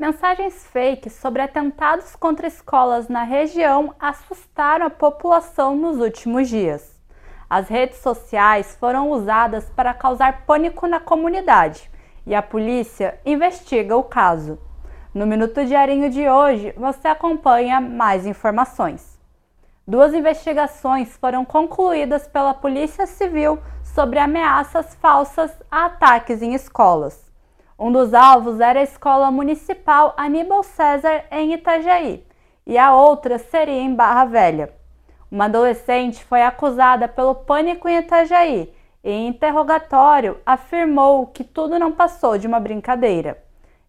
Mensagens fake sobre atentados contra escolas na região assustaram a população nos últimos dias. As redes sociais foram usadas para causar pânico na comunidade e a polícia investiga o caso. No Minuto Diarinho de hoje, você acompanha mais informações. Duas investigações foram concluídas pela Polícia Civil sobre ameaças falsas a ataques em escolas. Um dos alvos era a Escola Municipal Aníbal César, em Itajaí, e a outra seria em Barra Velha. Uma adolescente foi acusada pelo pânico em Itajaí e, em interrogatório, afirmou que tudo não passou de uma brincadeira.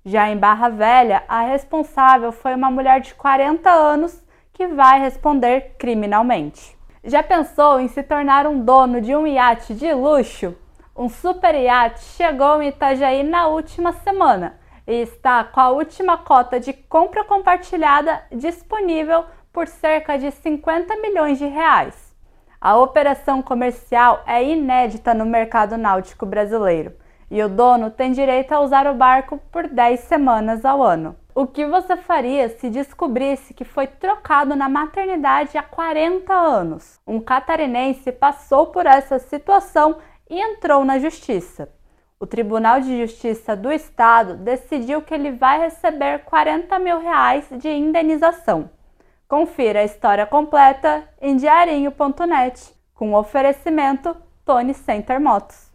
Já em Barra Velha, a responsável foi uma mulher de 40 anos que vai responder criminalmente. Já pensou em se tornar um dono de um iate de luxo? Um super iate chegou em Itajaí na última semana e está com a última cota de compra compartilhada disponível por cerca de 50 milhões de reais. A operação comercial é inédita no mercado náutico brasileiro e o dono tem direito a usar o barco por 10 semanas ao ano. O que você faria se descobrisse que foi trocado na maternidade há 40 anos? Um catarinense passou por essa situação e entrou na justiça. O Tribunal de Justiça do Estado decidiu que ele vai receber 40 mil reais de indenização. Confira a história completa em diarinho.net, com oferecimento Tony Center Motos.